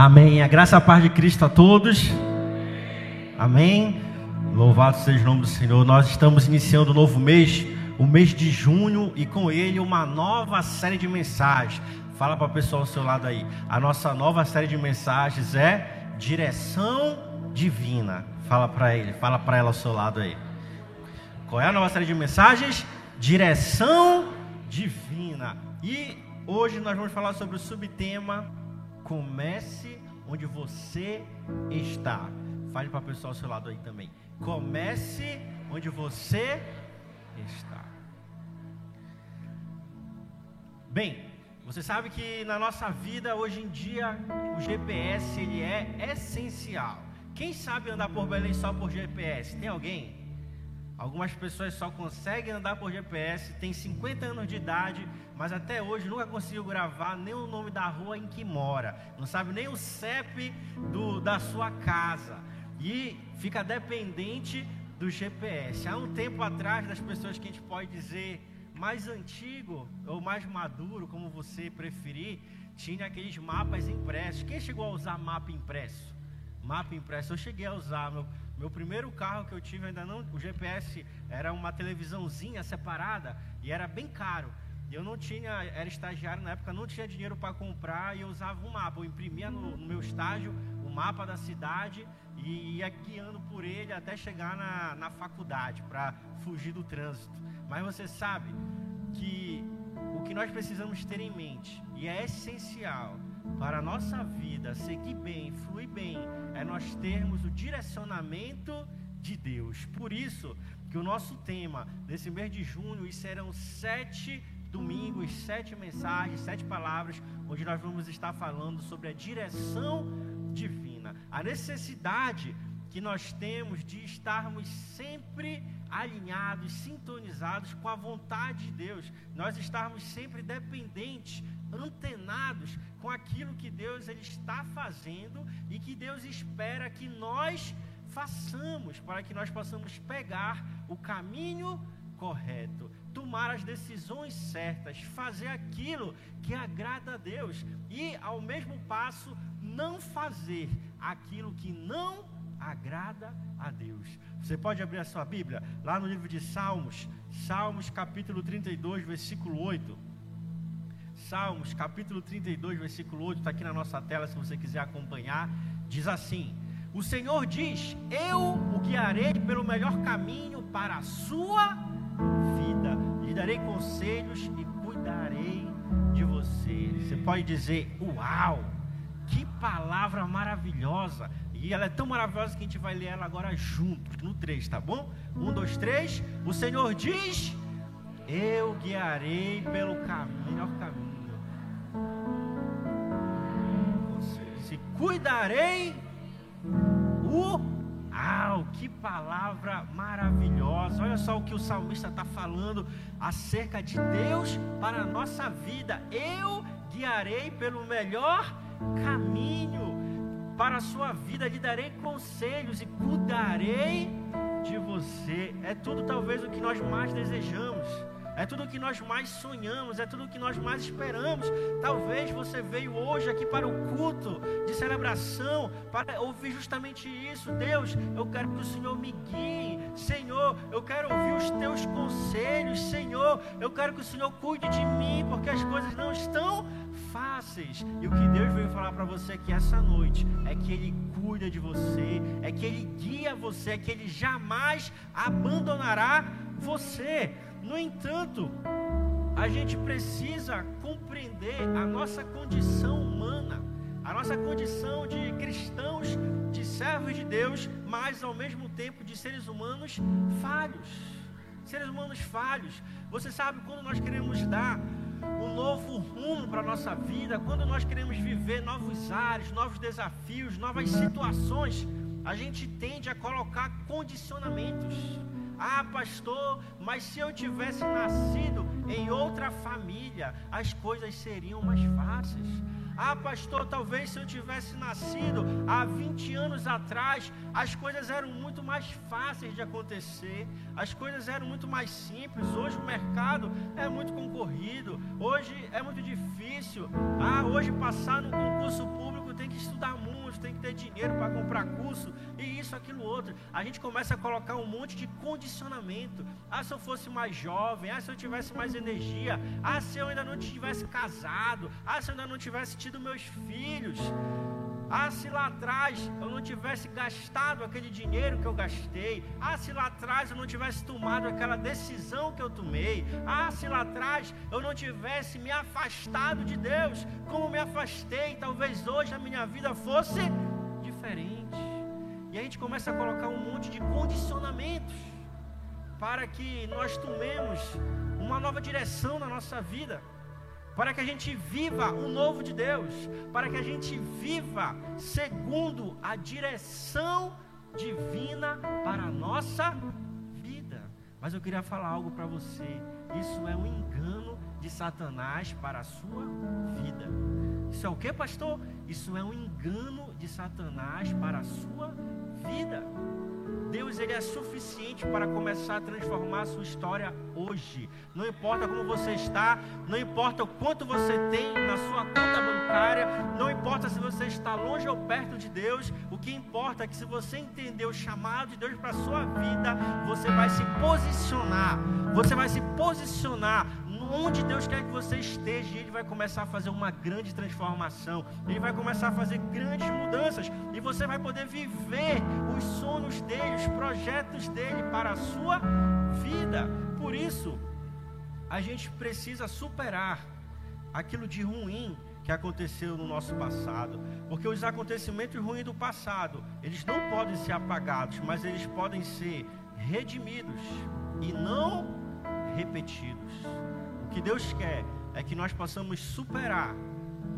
Amém. A graça e a paz de Cristo a todos. Amém. Louvado seja o nome do Senhor. Nós estamos iniciando um novo mês, o mês de junho, e com ele uma nova série de mensagens. Fala para o pessoal ao seu lado aí. A nossa nova série de mensagens é Direção Divina. Fala para ele, fala para ela ao seu lado aí. Qual é a nova série de mensagens? Direção Divina. E hoje nós vamos falar sobre o subtema Comece onde você está. Fale para o pessoal ao seu lado aí também. Comece onde você está. Bem, você sabe que na nossa vida hoje em dia o GPS ele é essencial. Quem sabe andar por Belém só por GPS? Tem alguém? Algumas pessoas só conseguem andar por GPS, tem 50 anos de idade, mas até hoje nunca conseguiu gravar nem o nome da rua em que mora, não sabe nem o CEP do, da sua casa e fica dependente do GPS. Há um tempo atrás, das pessoas que a gente pode dizer mais antigo ou mais maduro, como você preferir, tinha aqueles mapas impressos. Quem chegou a usar mapa impresso? Mapa impresso, eu cheguei a usar. Meu, meu primeiro carro que eu tive ainda não, o GPS era uma televisãozinha separada e era bem caro. Eu não tinha, era estagiário na época, não tinha dinheiro para comprar e eu usava um mapa. Eu imprimia no, no, meu estágio o mapa da cidade e ia guiando por ele até chegar na, na faculdade para fugir do trânsito. Mas você sabe que o que nós precisamos ter em mente, e é essencial, para a nossa vida seguir bem, fluir bem, é nós termos o direcionamento de Deus. Por isso que o nosso tema nesse mês de junho serão sete domingos, sete mensagens, sete palavras, onde nós vamos estar falando sobre a direção divina, a necessidade que nós temos de estarmos sempre alinhados, sintonizados com a vontade de Deus, nós estarmos sempre dependentes antenados com aquilo que Deus ele está fazendo e que Deus espera que nós façamos para que nós possamos pegar o caminho correto, tomar as decisões certas, fazer aquilo que agrada a Deus e ao mesmo passo não fazer aquilo que não agrada a Deus. Você pode abrir a sua Bíblia lá no livro de Salmos, Salmos capítulo 32, versículo 8. Salmos, capítulo 32, versículo 8, está aqui na nossa tela se você quiser acompanhar. Diz assim: O Senhor diz: Eu o guiarei pelo melhor caminho para a sua vida, lhe darei conselhos e cuidarei de você. Você pode dizer: Uau, que palavra maravilhosa! E ela é tão maravilhosa que a gente vai ler ela agora juntos, no 3, tá bom? Um, dois, três. O Senhor diz: Eu guiarei pelo caminho, melhor caminho cuidarei o. Uau, que palavra maravilhosa! Olha só o que o salmista está falando acerca de Deus para a nossa vida. Eu guiarei pelo melhor caminho para a sua vida, lhe darei conselhos e cuidarei de você. É tudo talvez o que nós mais desejamos é tudo o que nós mais sonhamos, é tudo o que nós mais esperamos. Talvez você veio hoje aqui para o culto de celebração para ouvir justamente isso. Deus, eu quero que o Senhor me guie. Senhor, eu quero ouvir os teus conselhos. Senhor, eu quero que o Senhor cuide de mim, porque as coisas não estão fáceis. E o que Deus veio falar para você aqui essa noite é que Ele cuida de você, é que Ele guia você, é que Ele jamais abandonará você. No entanto, a gente precisa compreender a nossa condição humana, a nossa condição de cristãos, de servos de Deus, mas ao mesmo tempo de seres humanos falhos. Seres humanos falhos. Você sabe quando nós queremos dar um novo rumo para a nossa vida, quando nós queremos viver novos ares, novos desafios, novas situações, a gente tende a colocar condicionamentos. Ah, pastor, mas se eu tivesse nascido em outra família, as coisas seriam mais fáceis. Ah, pastor, talvez se eu tivesse nascido há 20 anos atrás, as coisas eram muito mais fáceis de acontecer, as coisas eram muito mais simples. Hoje o mercado é muito concorrido, hoje é muito difícil. Ah, hoje passar no concurso público tem que estudar tu tem que ter dinheiro para comprar curso, e isso, aquilo, outro. A gente começa a colocar um monte de condicionamento. Ah, se eu fosse mais jovem, ah, se eu tivesse mais energia, ah, se eu ainda não tivesse casado, ah, se eu ainda não tivesse tido meus filhos. Ah, se lá atrás eu não tivesse gastado aquele dinheiro que eu gastei. Ah, se lá atrás eu não tivesse tomado aquela decisão que eu tomei. Ah, se lá atrás eu não tivesse me afastado de Deus, como me afastei, talvez hoje a minha vida fosse diferente. E a gente começa a colocar um monte de condicionamentos para que nós tomemos uma nova direção na nossa vida para que a gente viva o novo de Deus, para que a gente viva segundo a direção divina para a nossa vida. Mas eu queria falar algo para você. Isso é um engano de Satanás para a sua vida. Isso é o que, pastor? Isso é um engano de Satanás para a sua vida. Deus ele é suficiente para começar a transformar a sua história hoje. Não importa como você está, não importa o quanto você tem na sua conta bancária, não importa se você está longe ou perto de Deus, o que importa é que se você entender o chamado de Deus para a sua vida, você vai se posicionar. Você vai se posicionar onde Deus quer que você esteja, Ele vai começar a fazer uma grande transformação, Ele vai começar a fazer grandes mudanças, e você vai poder viver os sonhos dele, os projetos dele para a sua vida. Por isso, a gente precisa superar aquilo de ruim que aconteceu no nosso passado, porque os acontecimentos ruins do passado, eles não podem ser apagados, mas eles podem ser redimidos e não repetidos. Que Deus quer é que nós possamos superar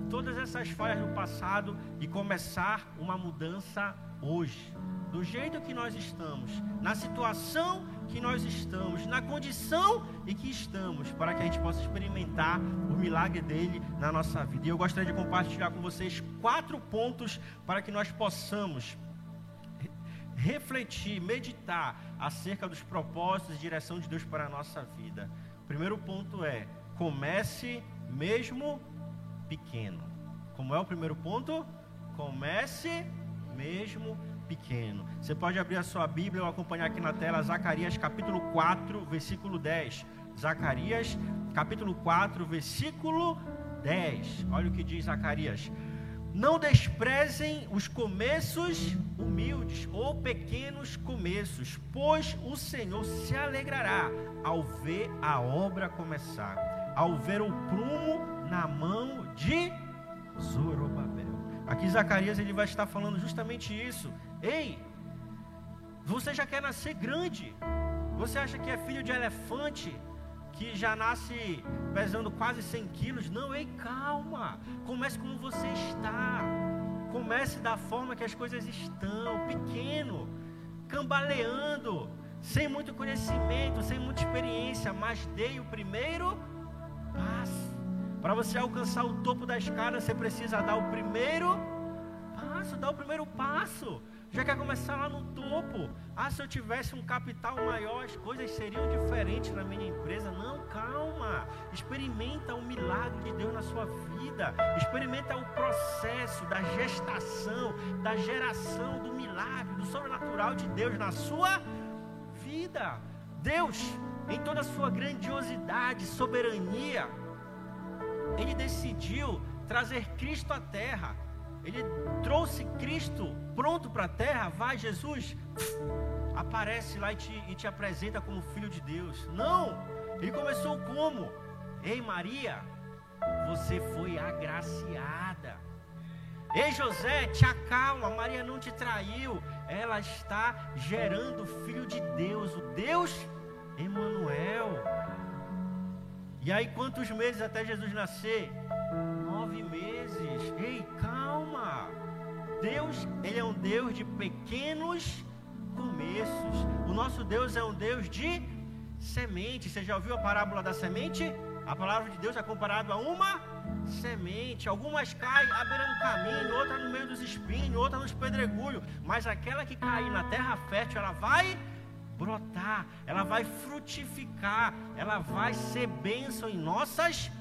todas essas falhas do passado e começar uma mudança hoje. Do jeito que nós estamos, na situação que nós estamos, na condição em que estamos, para que a gente possa experimentar o milagre dele na nossa vida. E eu gostaria de compartilhar com vocês quatro pontos para que nós possamos refletir, meditar acerca dos propósitos e direção de Deus para a nossa vida. Primeiro ponto é: comece mesmo pequeno. Como é o primeiro ponto? Comece mesmo pequeno. Você pode abrir a sua Bíblia ou acompanhar aqui na tela Zacarias capítulo 4, versículo 10. Zacarias capítulo 4, versículo 10. Olha o que diz Zacarias. Não desprezem os começos humildes ou pequenos começos, pois o Senhor se alegrará ao ver a obra começar, ao ver o prumo na mão de Zorobabel. Aqui Zacarias ele vai estar falando justamente isso. Ei, você já quer nascer grande? Você acha que é filho de elefante? Que já nasce pesando quase 100 quilos. Não, ei, calma. Comece como você está. Comece da forma que as coisas estão, pequeno, cambaleando, sem muito conhecimento, sem muita experiência, mas dei o primeiro passo. Para você alcançar o topo da escada, você precisa dar o primeiro passo, dar o primeiro passo já quer começar lá no topo. Ah, se eu tivesse um capital maior, as coisas seriam diferentes na minha empresa. Não, calma. Experimenta o milagre de Deus na sua vida. Experimenta o processo da gestação, da geração do milagre, do sobrenatural de Deus na sua vida. Deus, em toda a sua grandiosidade, soberania, Ele decidiu trazer Cristo à terra ele trouxe Cristo pronto para a terra, vai Jesus, aparece lá e te, e te apresenta como filho de Deus. Não, ele começou como? Ei Maria, você foi agraciada. Ei José, te acalma, Maria não te traiu, ela está gerando o filho de Deus, o Deus Emanuel. E aí quantos meses até Jesus nascer? Nove meses. Ei, Deus, ele é um Deus de pequenos começos. O nosso Deus é um Deus de semente. Você já ouviu a parábola da semente? A palavra de Deus é comparada a uma semente. Algumas caem à beira do caminho, outra no meio dos espinhos, outra nos pedregulhos. Mas aquela que cair na terra fértil, ela vai brotar, ela vai frutificar, ela vai ser bênção em nossas vidas.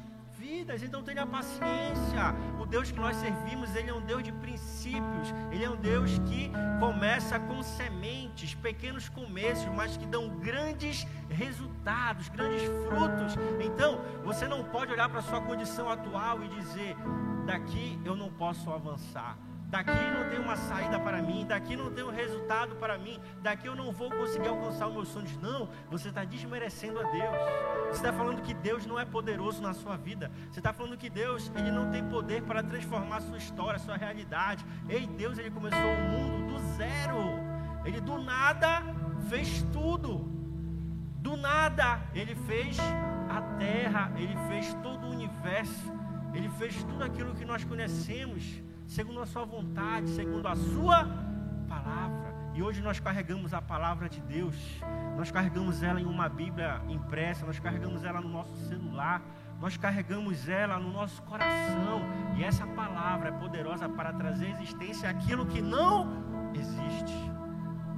Então tenha paciência. O Deus que nós servimos, ele é um Deus de princípios. Ele é um Deus que começa com sementes, pequenos começos, mas que dão grandes resultados, grandes frutos. Então, você não pode olhar para a sua condição atual e dizer: daqui eu não posso avançar Daqui não tem uma saída para mim, daqui não tem um resultado para mim, daqui eu não vou conseguir alcançar os meus sonhos. Não, você está desmerecendo a Deus. Você está falando que Deus não é poderoso na sua vida. Você está falando que Deus ele não tem poder para transformar a sua história, a sua realidade. Ei, Deus ele começou o mundo do zero. Ele do nada fez tudo. Do nada ele fez a terra, ele fez todo o universo, ele fez tudo aquilo que nós conhecemos segundo a sua vontade, segundo a sua palavra. E hoje nós carregamos a palavra de Deus, nós carregamos ela em uma Bíblia impressa, nós carregamos ela no nosso celular, nós carregamos ela no nosso coração. E essa palavra é poderosa para trazer existência aquilo que não existe.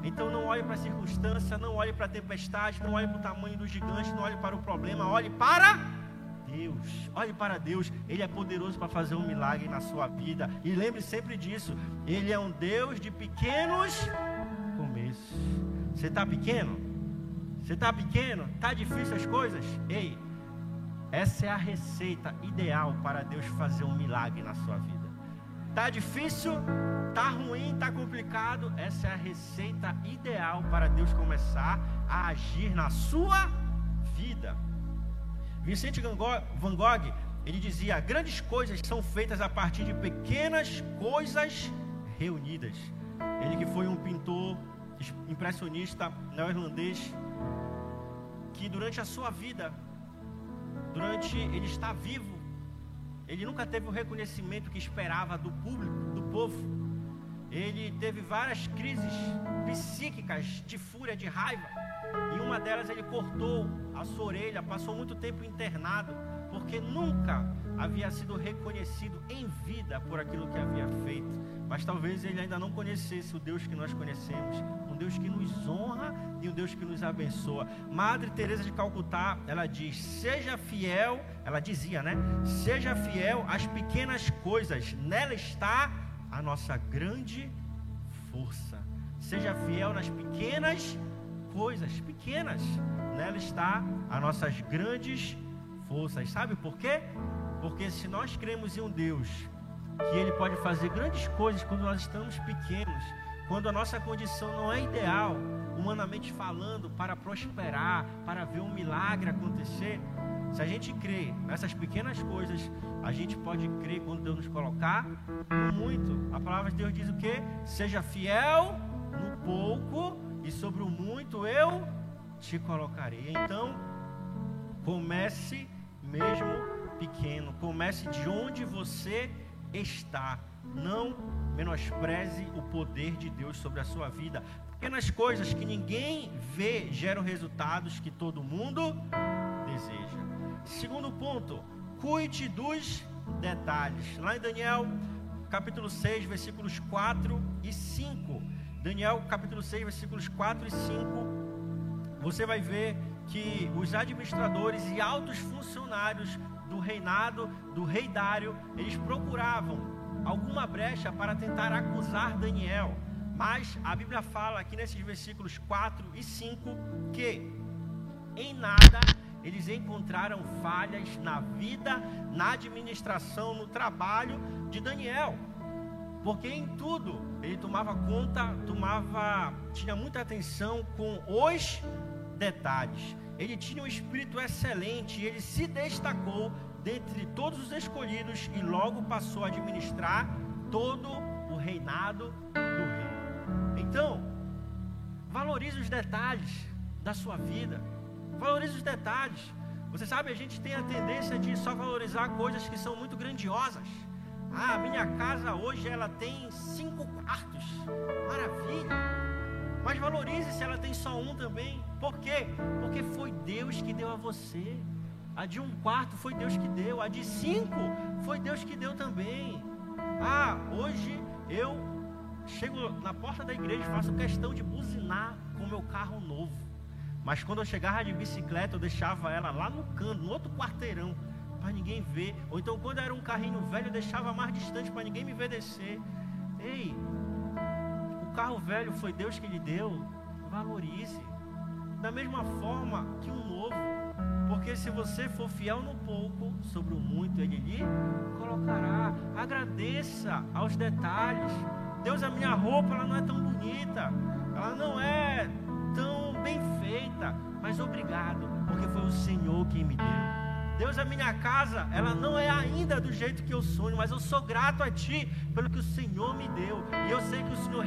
Então não olhe para a circunstância, não olhe para a tempestade, não olhe para o tamanho do gigante, não olhe para o problema, olhe para Deus. Olhe para Deus, Ele é poderoso para fazer um milagre na sua vida. E lembre sempre disso: Ele é um Deus de pequenos começos. Você está pequeno? Você está pequeno? Está difícil as coisas? Ei, essa é a receita ideal para Deus fazer um milagre na sua vida. Está difícil? Está ruim? Está complicado? Essa é a receita ideal para Deus começar a agir na sua vida. Vicente Van Gogh, ele dizia: grandes coisas são feitas a partir de pequenas coisas reunidas. Ele que foi um pintor impressionista neerlandês, que durante a sua vida, durante ele estar vivo, ele nunca teve o reconhecimento que esperava do público, do povo. Ele teve várias crises psíquicas de fúria, de raiva. E uma delas ele cortou a sua orelha, passou muito tempo internado, porque nunca havia sido reconhecido em vida por aquilo que havia feito. Mas talvez ele ainda não conhecesse o Deus que nós conhecemos, um Deus que nos honra e um Deus que nos abençoa. Madre Teresa de Calcutá, ela diz: "Seja fiel", ela dizia, né? "Seja fiel às pequenas coisas, nela está a nossa grande força. Seja fiel nas pequenas coisas, pequenas. Nela está as nossas grandes forças. Sabe por quê? Porque se nós cremos em um Deus que Ele pode fazer grandes coisas quando nós estamos pequenos, quando a nossa condição não é ideal, humanamente falando, para prosperar, para ver um milagre acontecer, se a gente crê nessas pequenas coisas, a gente pode crer quando Deus nos colocar no muito. A palavra de Deus diz o que? Seja fiel no pouco e sobre o muito eu te colocarei. Então, comece mesmo pequeno, comece de onde você está. Não menospreze o poder de Deus sobre a sua vida. Pequenas coisas que ninguém vê geram resultados que todo mundo deseja. Segundo ponto, cuide dos detalhes. Lá em Daniel, capítulo 6, versículos 4 e 5. Daniel, capítulo 6, versículos 4 e 5. Você vai ver que os administradores e altos funcionários do reinado do rei Dário, eles procuravam alguma brecha para tentar acusar Daniel. Mas a Bíblia fala aqui nesses versículos 4 e 5 que em nada eles encontraram falhas na vida, na administração, no trabalho de Daniel. Porque em tudo ele tomava conta, tomava, tinha muita atenção com os detalhes. Ele tinha um espírito excelente, ele se destacou dentre todos os escolhidos e logo passou a administrar todo o reinado do rei. Então, valorize os detalhes da sua vida. Valorize os detalhes. Você sabe, a gente tem a tendência de só valorizar coisas que são muito grandiosas. Ah, minha casa hoje ela tem cinco quartos. Maravilha. Mas valorize se ela tem só um também. Por quê? Porque foi Deus que deu a você. A de um quarto foi Deus que deu. A de cinco foi Deus que deu também. Ah, hoje eu chego na porta da igreja e faço questão de buzinar com meu carro novo. Mas quando eu chegava de bicicleta, eu deixava ela lá no canto, no outro quarteirão, para ninguém ver. Ou então, quando era um carrinho velho, eu deixava mais distante para ninguém me ver descer. Ei, o carro velho foi Deus que lhe deu. Valorize. Da mesma forma que um novo. Porque se você for fiel no pouco, sobre o muito ele lhe colocará. Agradeça aos detalhes. Deus, a minha roupa ela não é tão bonita. Ela não é tão bem feita. Mas obrigado, porque foi o Senhor quem me deu. Deus, a minha casa, ela não é ainda do jeito que eu sonho, mas eu sou grato a Ti pelo que o Senhor me deu. E eu sei que o Senhor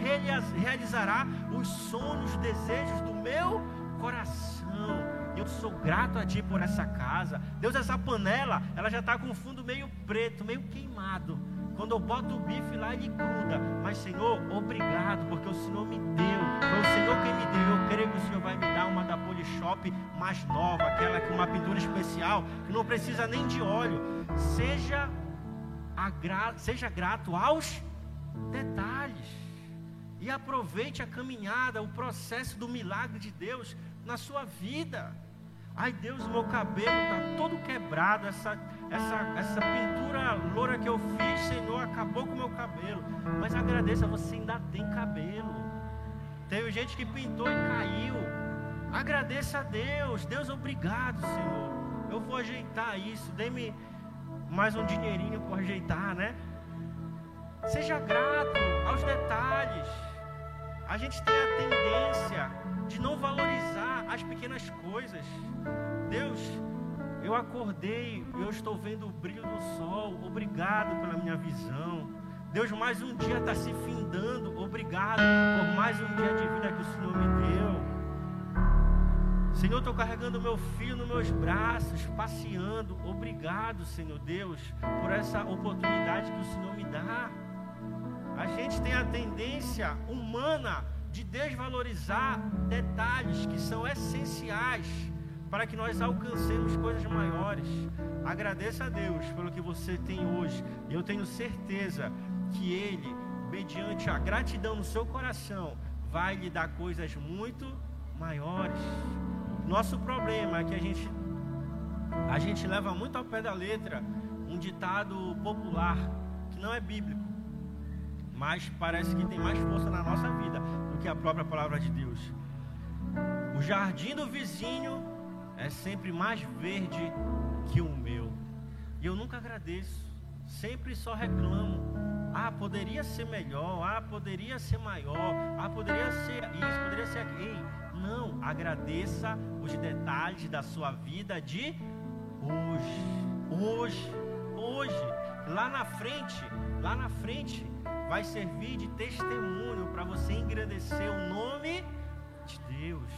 realizará os sonhos, os desejos do meu coração. Eu sou grato a Ti por essa casa. Deus, essa panela, ela já está com o fundo meio preto, meio queimado. Quando eu boto o bife lá, ele gruda. Mas, Senhor, obrigado, porque o Senhor me deu. Foi o Senhor quem me deu. Eu creio que o Senhor vai me dar uma da Polishop mais nova, aquela com uma pintura especial, que não precisa nem de óleo. Seja. Seja grato aos detalhes. E aproveite a caminhada, o processo do milagre de Deus na sua vida. Ai Deus, meu cabelo está todo quebrado. Essa, essa, essa pintura loura que eu fiz, Senhor, acabou com o meu cabelo. Mas agradeça, você ainda tem cabelo. Teve gente que pintou e caiu. Agradeça a Deus. Deus, obrigado, Senhor. Eu vou ajeitar isso. Dê-me mais um dinheirinho para ajeitar, né? Seja grato aos detalhes. A gente tem a tendência de não valorizar as pequenas coisas. Deus, eu acordei, eu estou vendo o brilho do sol. Obrigado pela minha visão. Deus, mais um dia está se findando. Obrigado por mais um dia de vida que o Senhor me deu. Senhor, estou carregando meu filho nos meus braços, passeando. Obrigado, Senhor Deus, por essa oportunidade que o Senhor me dá. A gente tem a tendência humana de desvalorizar detalhes que são essenciais para que nós alcancemos coisas maiores. Agradeça a Deus pelo que você tem hoje. Eu tenho certeza que Ele, mediante a gratidão no seu coração, vai lhe dar coisas muito maiores. Nosso problema é que a gente a gente leva muito ao pé da letra um ditado popular que não é bíblico mas parece que tem mais força na nossa vida do que a própria palavra de Deus. O jardim do vizinho é sempre mais verde que o meu. E eu nunca agradeço, sempre só reclamo. Ah, poderia ser melhor, ah, poderia ser maior, ah, poderia ser isso, poderia ser aquilo. Não, agradeça os detalhes da sua vida de hoje. Hoje, hoje, lá na frente, lá na frente, vai servir de testemunho para você engrandecer o nome de Deus.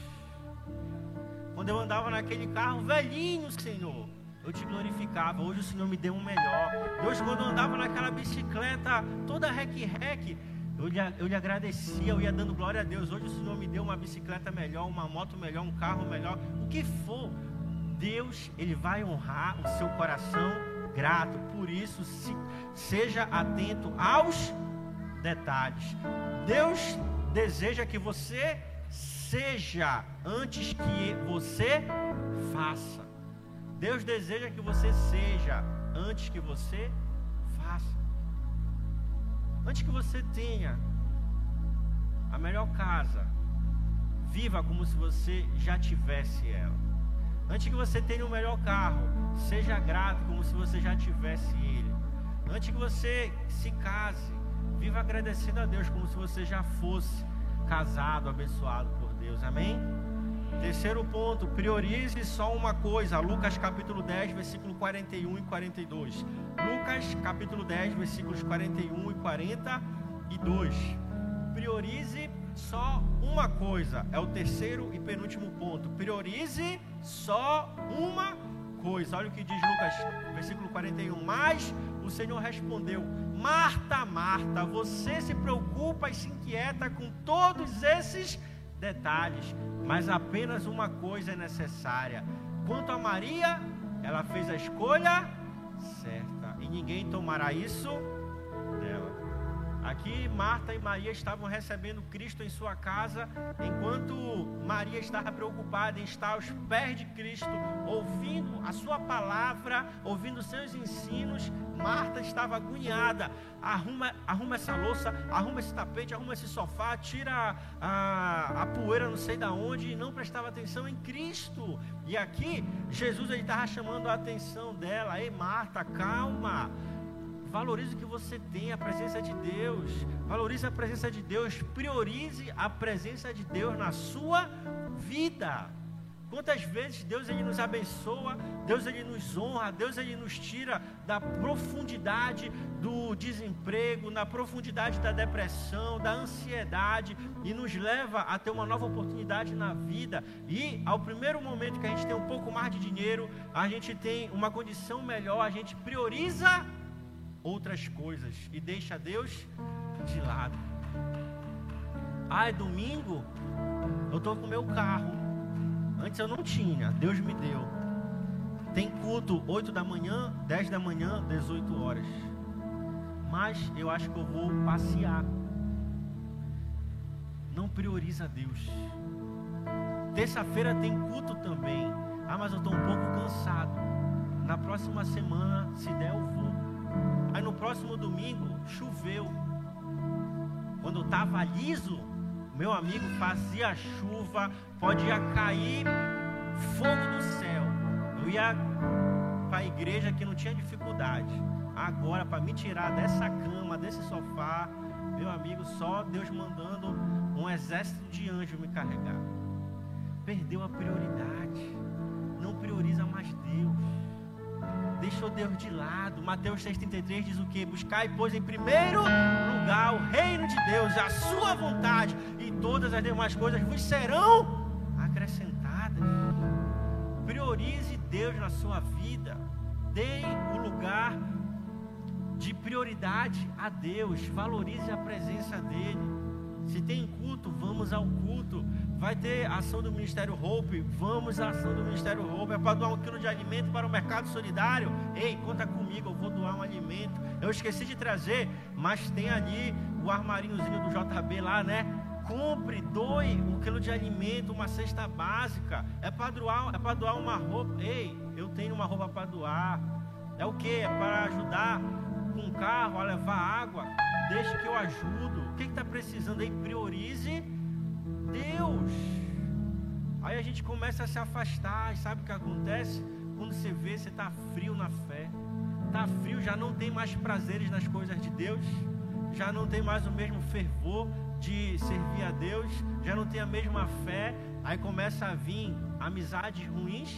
Quando eu andava naquele carro velhinho, Senhor, eu te glorificava. Hoje o Senhor me deu um melhor. Deus, quando eu andava naquela bicicleta toda rec-rec, eu lhe, eu lhe agradecia, eu ia dando glória a Deus. Hoje o Senhor me deu uma bicicleta melhor, uma moto melhor, um carro melhor, o que for. Deus, Ele vai honrar o seu coração grato. Por isso, se, seja atento aos detalhes. Deus deseja que você seja antes que você faça. Deus deseja que você seja antes que você faça. Antes que você tenha a melhor casa, viva como se você já tivesse ela. Antes que você tenha o melhor carro, seja grato como se você já tivesse ele. Antes que você se case, Viva agradecendo a Deus como se você já fosse casado, abençoado por Deus. Amém? Terceiro ponto, priorize só uma coisa. Lucas capítulo 10, versículo 41 e 42. Lucas capítulo 10, versículos 41 e 42. Priorize só uma coisa. É o terceiro e penúltimo ponto. Priorize só uma coisa. Olha o que diz Lucas, versículo 41. Mas o Senhor respondeu: Marta, Marta, você se preocupa e se inquieta com todos esses detalhes, mas apenas uma coisa é necessária. Quanto a Maria, ela fez a escolha certa e ninguém tomará isso. Aqui Marta e Maria estavam recebendo Cristo em sua casa, enquanto Maria estava preocupada em estar aos pés de Cristo, ouvindo a sua palavra, ouvindo seus ensinos. Marta estava agoniada. Arruma, arruma essa louça, arruma esse tapete, arruma esse sofá, tira a, a poeira não sei da onde e não prestava atenção em Cristo. E aqui Jesus estava chamando a atenção dela. Ei, Marta, calma. Valorize o que você tem, a presença de Deus. Valorize a presença de Deus. Priorize a presença de Deus na sua vida. Quantas vezes Deus ele nos abençoa, Deus ele nos honra, Deus ele nos tira da profundidade do desemprego, na profundidade da depressão, da ansiedade e nos leva a ter uma nova oportunidade na vida. E ao primeiro momento que a gente tem um pouco mais de dinheiro, a gente tem uma condição melhor, a gente prioriza outras coisas e deixa Deus de lado. Ah, é domingo? Eu estou com meu carro. Antes eu não tinha, Deus me deu. Tem culto 8 da manhã, 10 da manhã, 18 horas. Mas eu acho que eu vou passear. Não prioriza Deus. Terça-feira tem culto também. Ah, mas eu estou um pouco cansado. Na próxima semana, se der, eu vou. Aí no próximo domingo choveu. Quando estava liso, meu amigo fazia chuva, podia cair fogo do céu. Eu ia para a igreja que não tinha dificuldade. Agora, para me tirar dessa cama, desse sofá, meu amigo, só Deus mandando um exército de anjos me carregar. Perdeu a prioridade. Não prioriza mais Deus deixou Deus de lado. Mateus 6,33 diz o que? Buscai, pois, em primeiro lugar o reino de Deus, a sua vontade, e todas as demais coisas vos serão acrescentadas. Priorize Deus na sua vida. Dê o lugar de prioridade a Deus. Valorize a presença dEle. Se tem culto, vamos ao culto. Vai ter ação do Ministério Hope, vamos à ação do Ministério Hope. É para doar um quilo de alimento para o mercado solidário. Ei, conta comigo, eu vou doar um alimento. Eu esqueci de trazer, mas tem ali o armarinhozinho do JB lá, né? Compre, doe um quilo de alimento, uma cesta básica. É para doar, é para doar uma roupa. Ei, eu tenho uma roupa para doar. É o que? É para ajudar com um carro a levar água. Deixe que eu ajudo. O que está precisando aí? Priorize Deus. Aí a gente começa a se afastar, e sabe o que acontece? Quando você vê, você está frio na fé. Está frio, já não tem mais prazeres nas coisas de Deus, já não tem mais o mesmo fervor de servir a Deus, já não tem a mesma fé. Aí começa a vir amizades ruins,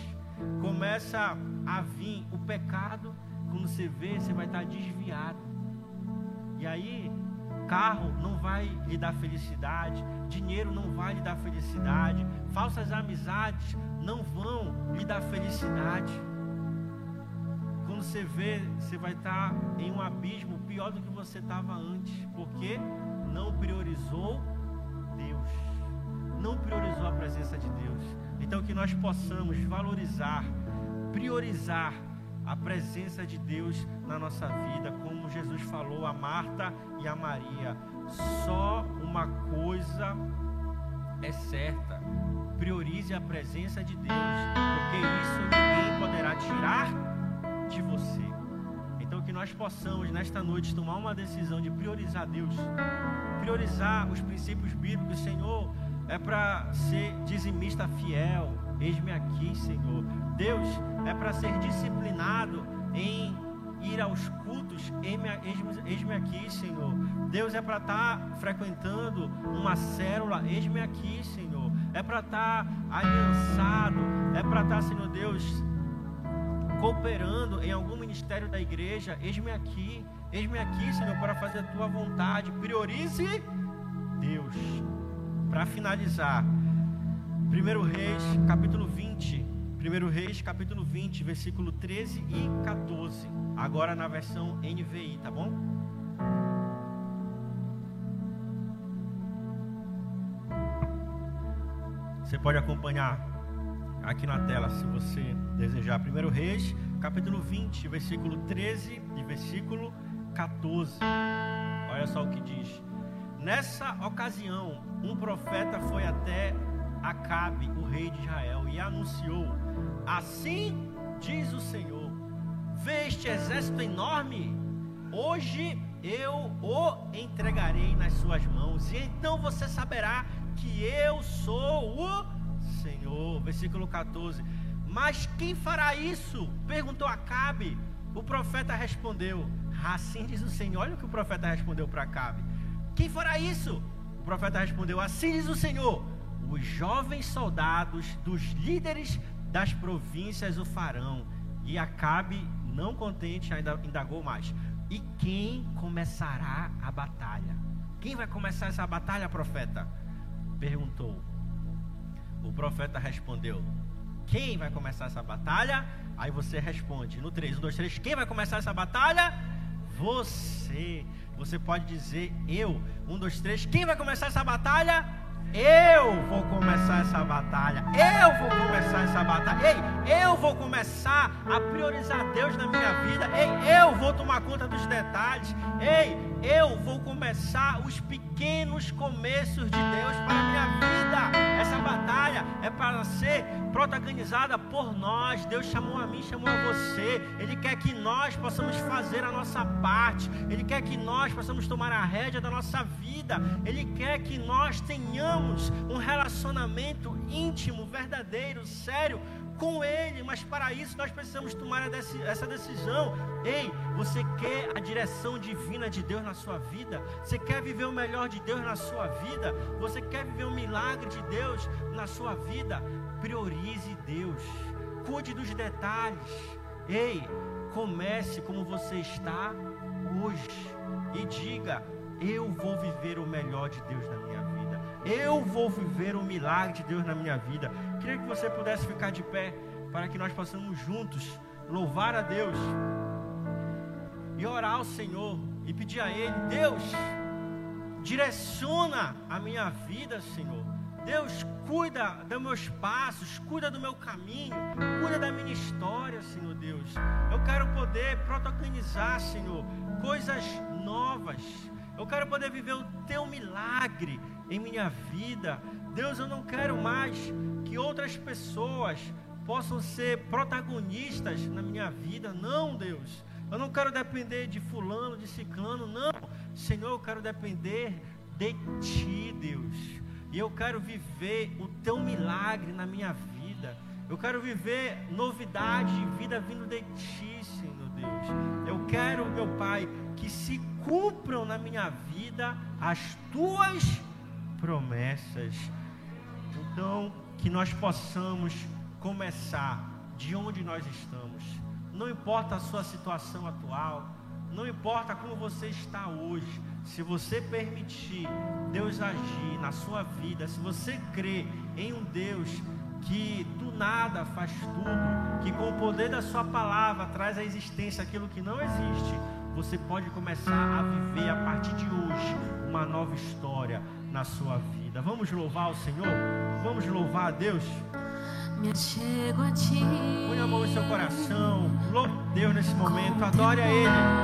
começa a vir o pecado. Quando você vê, você vai estar desviado. E aí Carro não vai lhe dar felicidade, dinheiro não vai lhe dar felicidade, falsas amizades não vão lhe dar felicidade. Quando você vê, você vai estar em um abismo pior do que você estava antes, porque não priorizou Deus, não priorizou a presença de Deus. Então, que nós possamos valorizar, priorizar a presença de Deus na nossa vida, como Jesus falou a Marta e a Maria. Só uma coisa é certa: priorize a presença de Deus, porque isso ninguém poderá tirar de você. Então, que nós possamos nesta noite tomar uma decisão de priorizar Deus, priorizar os princípios bíblicos, Senhor. É para ser dizimista fiel. Eis-me aqui, Senhor. Deus, é para ser disciplinado em ir aos cultos, eis-me aqui, Senhor. Deus é para estar tá frequentando uma célula, eis-me aqui, Senhor. É para estar tá aliançado, é para estar, tá, Senhor Deus, cooperando em algum ministério da igreja, eis-me aqui, eis-me aqui, Senhor, para fazer a tua vontade. Priorize Deus. Para finalizar, 1 Reis, capítulo 20. 1 Reis, capítulo 20, versículo 13 e 14. Agora na versão NVI, tá bom? Você pode acompanhar aqui na tela se você desejar. 1 Reis, capítulo 20, versículo 13 e versículo 14. Olha só o que diz. Nessa ocasião, um profeta foi até Acabe, o rei de Israel, e anunciou: Assim diz o Senhor: Vê este exército enorme? Hoje eu o entregarei nas suas mãos, e então você saberá que eu sou o Senhor. Versículo 14. Mas quem fará isso? Perguntou Acabe. O profeta respondeu: Assim diz o Senhor. Olha o que o profeta respondeu para Acabe. Quem fará isso? O profeta respondeu: Assim diz o Senhor: Os jovens soldados dos líderes das províncias o farão. E Acabe, não contente, ainda indagou mais: E quem começará a batalha? Quem vai começar essa batalha, profeta? Perguntou. O profeta respondeu: Quem vai começar essa batalha? Aí você responde no 3, 1, 2, 3: Quem vai começar essa batalha? Você. Você pode dizer eu. Um, dois, três. Quem vai começar essa batalha? Eu vou começar essa batalha. Eu vou começar essa batalha. Ei, eu vou começar a priorizar Deus na minha vida. Ei, eu vou tomar conta dos detalhes. Ei, eu vou começar os pequenos começos de Deus para a minha vida. Essa batalha é para ser protagonizada por nós. Deus chamou a mim, chamou a você. Ele quer que nós possamos fazer a nossa parte. Ele quer que nós possamos tomar a rédea da nossa vida. Ele quer que nós tenhamos um relacionamento íntimo, verdadeiro, sério com Ele, mas para isso nós precisamos tomar essa decisão. Ei, você quer a direção divina de Deus na sua vida? Você quer viver o melhor de Deus na sua vida? Você quer viver o milagre de Deus na sua vida? Priorize Deus, cuide dos detalhes. Ei, comece como você está hoje e diga: Eu vou viver o melhor de Deus na minha vida. Eu vou viver o milagre de Deus na minha vida. Queria que você pudesse ficar de pé para que nós possamos juntos louvar a Deus e orar ao Senhor e pedir a Ele: Deus, direciona a minha vida, Senhor. Deus, cuida dos meus passos, cuida do meu caminho, cuida da minha história, Senhor Deus. Eu quero poder protagonizar, Senhor, coisas novas. Eu quero poder viver o teu milagre em minha vida. Deus, eu não quero mais que outras pessoas possam ser protagonistas na minha vida. Não, Deus. Eu não quero depender de fulano, de ciclano, não. Senhor, eu quero depender de ti, Deus. E eu quero viver o teu milagre na minha vida. Eu quero viver novidade de vida vindo de ti, Senhor Deus. Eu quero, meu Pai, que se cumpram na minha vida as tuas promessas. Então, que nós possamos começar de onde nós estamos. Não importa a sua situação atual, não importa como você está hoje, se você permitir Deus agir na sua vida, se você crê em um Deus que do nada faz tudo, que com o poder da sua palavra traz à existência aquilo que não existe, você pode começar a viver a partir de hoje uma nova história na sua vida. Vamos louvar o Senhor? Vamos louvar a Deus? Me achego a ti. Põe a mão em seu coração. Louve Deus nesse momento. Adore a Ele.